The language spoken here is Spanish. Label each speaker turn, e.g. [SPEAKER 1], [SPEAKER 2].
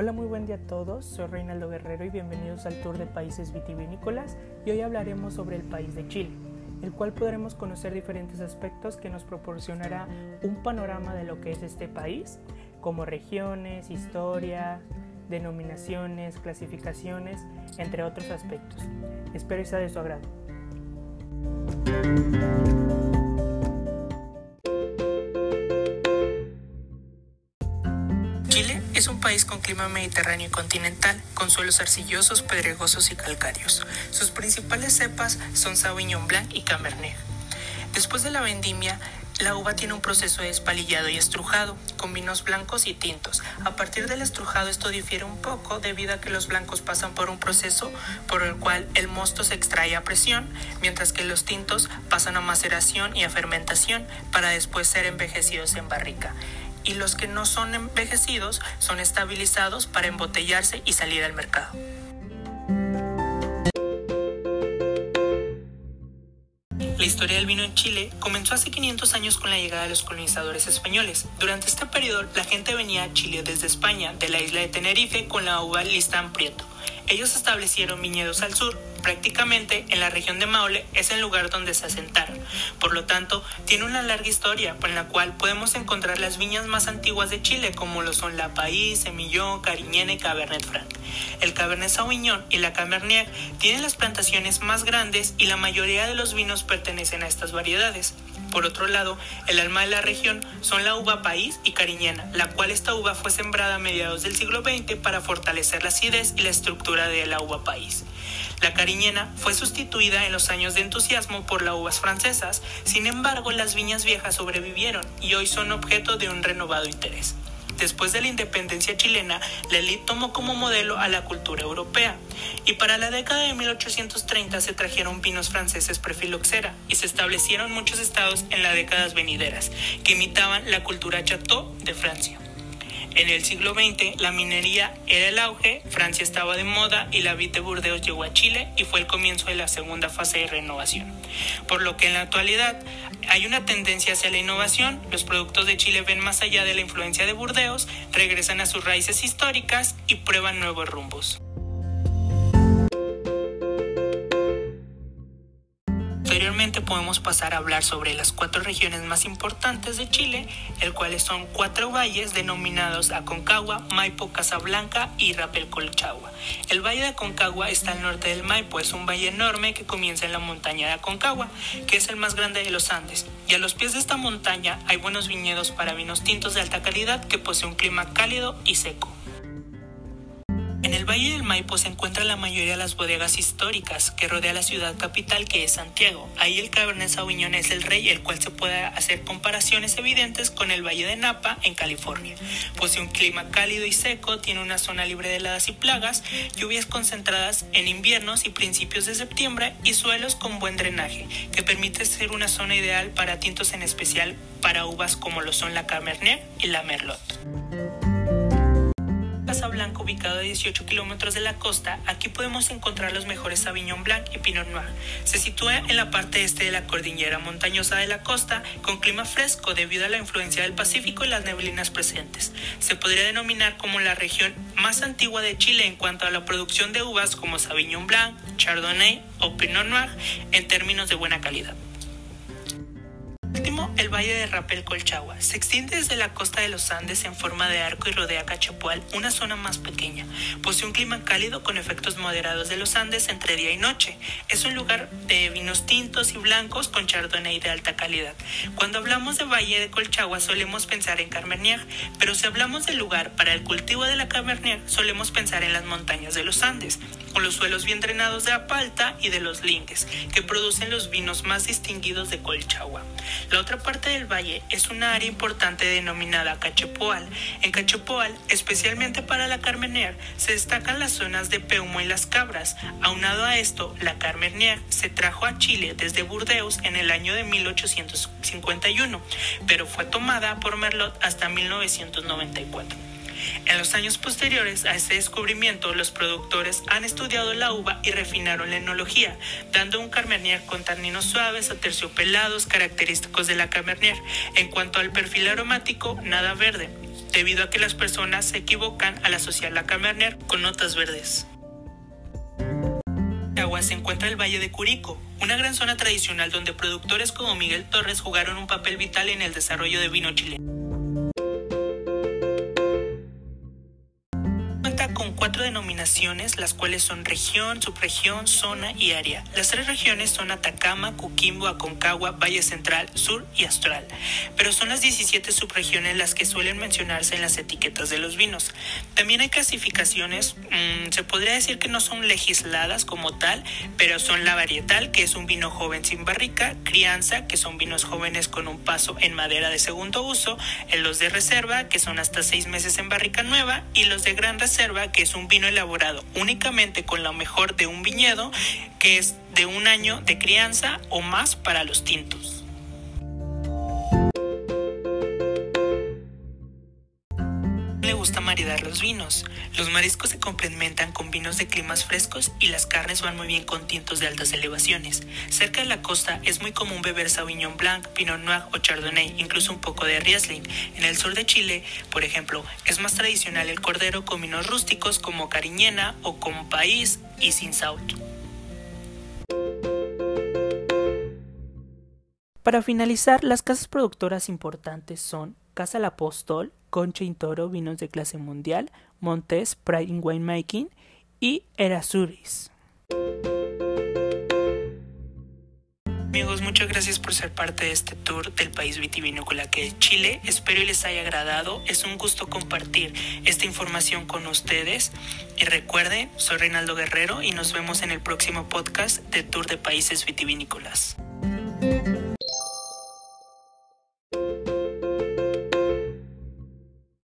[SPEAKER 1] Hola, muy buen día a todos. Soy Reinaldo Guerrero y bienvenidos al Tour de Países Vitivinícolas y hoy hablaremos sobre el país de Chile, el cual podremos conocer diferentes aspectos que nos proporcionará un panorama de lo que es este país, como regiones, historia, denominaciones, clasificaciones, entre otros aspectos. Espero que sea de su agrado.
[SPEAKER 2] Es un país con clima mediterráneo y continental, con suelos arcillosos, pedregosos y calcáreos. Sus principales cepas son Sauvignon Blanc y Cabernet. Después de la vendimia, la uva tiene un proceso de espalillado y estrujado, con vinos blancos y tintos. A partir del estrujado esto difiere un poco debido a que los blancos pasan por un proceso por el cual el mosto se extrae a presión, mientras que los tintos pasan a maceración y a fermentación para después ser envejecidos en barrica y los que no son envejecidos son estabilizados para embotellarse y salir al mercado. La historia del vino en Chile comenzó hace 500 años con la llegada de los colonizadores españoles. Durante este periodo, la gente venía a Chile desde España, de la isla de Tenerife, con la uva Listán Prieto. Ellos establecieron viñedos al sur, prácticamente en la región de Maule es el lugar donde se asentaron. Por lo tanto, tiene una larga historia en la cual podemos encontrar las viñas más antiguas de Chile, como lo son La País, Semillón, Cariñena y Cabernet Franc. El Cabernet Sauvignon y la Cabernet tienen las plantaciones más grandes y la mayoría de los vinos pertenecen a estas variedades. Por otro lado, el alma de la región son la uva país y cariñena, la cual esta uva fue sembrada a mediados del siglo XX para fortalecer la acidez y la estructura de la uva país. La cariñena fue sustituida en los años de entusiasmo por las uvas francesas, sin embargo las viñas viejas sobrevivieron y hoy son objeto de un renovado interés. Después de la independencia chilena, la elite tomó como modelo a la cultura europea. Y para la década de 1830 se trajeron vinos franceses prefiloxera y se establecieron muchos estados en las décadas venideras, que imitaban la cultura chateau de Francia. En el siglo XX, la minería era el auge, Francia estaba de moda y la vid de Burdeos llegó a Chile y fue el comienzo de la segunda fase de renovación. Por lo que en la actualidad hay una tendencia hacia la innovación, los productos de Chile ven más allá de la influencia de Burdeos, regresan a sus raíces históricas y prueban nuevos rumbos. Podemos pasar a hablar sobre las cuatro regiones más importantes de Chile, el cuales son cuatro valles denominados Aconcagua, Maipo, Casablanca y Rapel Colchagua. El valle de Aconcagua está al norte del Maipo, es un valle enorme que comienza en la montaña de Aconcagua, que es el más grande de los Andes, y a los pies de esta montaña hay buenos viñedos para vinos tintos de alta calidad que posee un clima cálido y seco. En el Valle del Maipo se encuentra la mayoría de las bodegas históricas que rodea la ciudad capital que es Santiago. Ahí el Cabernet Sauvignon es el rey, el cual se puede hacer comparaciones evidentes con el Valle de Napa en California. Posee un clima cálido y seco, tiene una zona libre de heladas y plagas, lluvias concentradas en inviernos y principios de septiembre y suelos con buen drenaje, que permite ser una zona ideal para tintos en especial para uvas como lo son la Cabernet y la Merlot. Casablanca, ubicado a 18 kilómetros de la costa, aquí podemos encontrar los mejores Sauvignon Blanc y Pinot Noir. Se sitúa en la parte este de la cordillera montañosa de la costa, con clima fresco debido a la influencia del Pacífico y las neblinas presentes. Se podría denominar como la región más antigua de Chile en cuanto a la producción de uvas como Sauvignon Blanc, Chardonnay o Pinot Noir en términos de buena calidad el valle de Rapel Colchagua. Se extiende desde la costa de los Andes en forma de arco y rodea Cachapual, una zona más pequeña. Posee un clima cálido con efectos moderados de los Andes entre día y noche. Es un lugar de vinos tintos y blancos con chardonnay de alta calidad. Cuando hablamos de valle de Colchagua solemos pensar en Carmernier, pero si hablamos del lugar para el cultivo de la Cabernet solemos pensar en las montañas de los Andes, con los suelos bien drenados de Apalta y de los Lingues, que producen los vinos más distinguidos de Colchagua. La otra parte del valle es una área importante denominada Cachepoal. En Cachepoal, especialmente para la Carmenier, se destacan las zonas de Peumo y las Cabras. Aunado a esto, la Carmenier se trajo a Chile desde Burdeos en el año de 1851, pero fue tomada por Merlot hasta 1994. En los años posteriores a este descubrimiento, los productores han estudiado la uva y refinaron la enología, dando un Cabernet con taninos suaves, aterciopelados, característicos de la Cabernet. En cuanto al perfil aromático, nada verde, debido a que las personas se equivocan al asociar la Cabernet con notas verdes. Agua se encuentra el Valle de Curico, una gran zona tradicional donde productores como Miguel Torres jugaron un papel vital en el desarrollo de vino chileno. Cuatro denominaciones, las cuales son región, subregión, zona y área. Las tres regiones son Atacama, Coquimbo, Aconcagua, Valle Central, Sur y Austral, pero son las 17 subregiones las que suelen mencionarse en las etiquetas de los vinos. También hay clasificaciones, mmm, se podría decir que no son legisladas como tal, pero son la varietal, que es un vino joven sin barrica, crianza, que son vinos jóvenes con un paso en madera de segundo uso, los de reserva, que son hasta seis meses en barrica nueva, y los de gran reserva, que es un vino elaborado únicamente con lo mejor de un viñedo, que es de un año de crianza o más para los tintos. Maridar los vinos. Los mariscos se complementan con vinos de climas frescos y las carnes van muy bien con tintos de altas elevaciones. Cerca de la costa es muy común beber Sauvignon Blanc, Pinot Noir o Chardonnay, incluso un poco de Riesling. En el sur de Chile, por ejemplo, es más tradicional el cordero con vinos rústicos como Cariñena o como País y Sin Saut.
[SPEAKER 1] Para finalizar, las casas productoras importantes son Casa La Apóstol, Concha Toro, vinos de clase mundial, Montes, Pride in Winemaking y Erasuris.
[SPEAKER 2] Amigos, muchas gracias por ser parte de este tour del país vitivinícola que es Chile. Espero y les haya agradado. Es un gusto compartir esta información con ustedes. Y recuerden, soy Reinaldo Guerrero y nos vemos en el próximo podcast de Tour de Países Vitivinícolas.